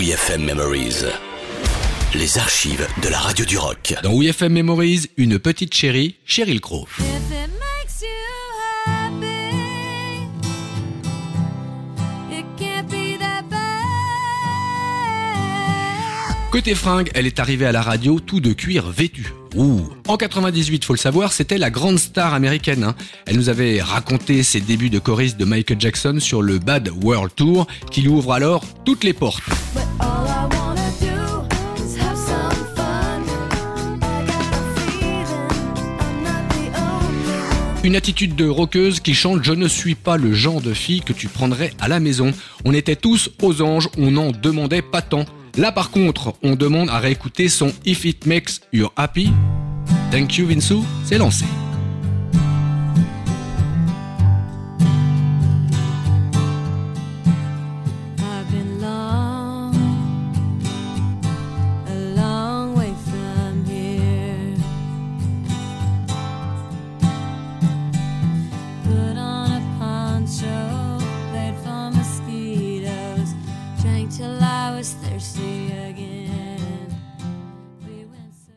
WeFM Memories. Les archives de la radio du rock. Dans WeFM Memories, une petite chérie, Cheryl Crow. Côté fringue, elle est arrivée à la radio tout de cuir vêtu. Ouh. En 98, faut le savoir, c'était la grande star américaine. hein. Elle nous avait raconté ses débuts de choriste de Michael Jackson sur le Bad World Tour, qui lui ouvre alors toutes les portes. Une attitude de rockeuse qui chante Je ne suis pas le genre de fille que tu prendrais à la maison. On était tous aux anges, on n'en demandait pas tant. Là par contre, on demande à réécouter son If It Makes You Happy. Thank you Vinsou, c'est lancé. was thirsty again.